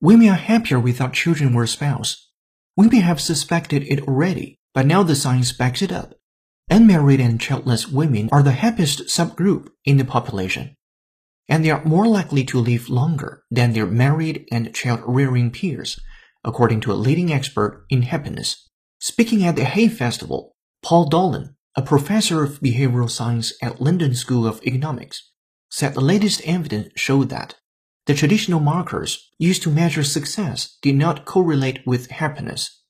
Women are happier without children or spouse. may have suspected it already, but now the science backs it up. Unmarried and childless women are the happiest subgroup in the population, and they are more likely to live longer than their married and child-rearing peers, according to a leading expert in happiness. Speaking at the Hay Festival, Paul Dolan, a professor of behavioral science at London School of Economics, said the latest evidence showed that the traditional markers used to measure success did not correlate with happiness,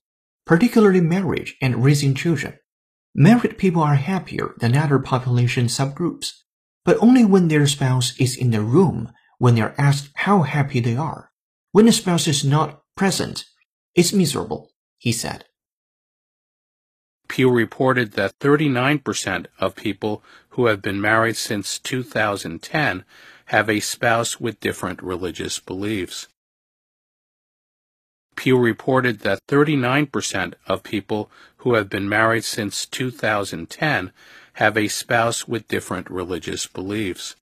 particularly marriage and raising children. Married people are happier than other population subgroups, but only when their spouse is in the room when they are asked how happy they are. When the spouse is not present, it's miserable, he said. Pew reported that 39% of people who have been married since 2010 have a spouse with different religious beliefs. Pew reported that 39% of people who have been married since 2010 have a spouse with different religious beliefs.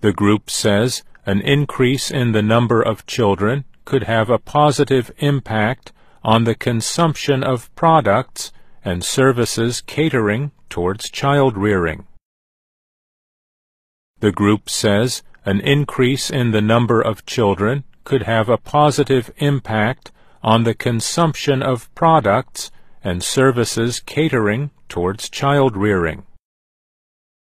The group says an increase in the number of children could have a positive impact on the consumption of products and services catering towards child rearing. The group says an increase in the number of children could have a positive impact on the consumption of products and services catering towards child rearing.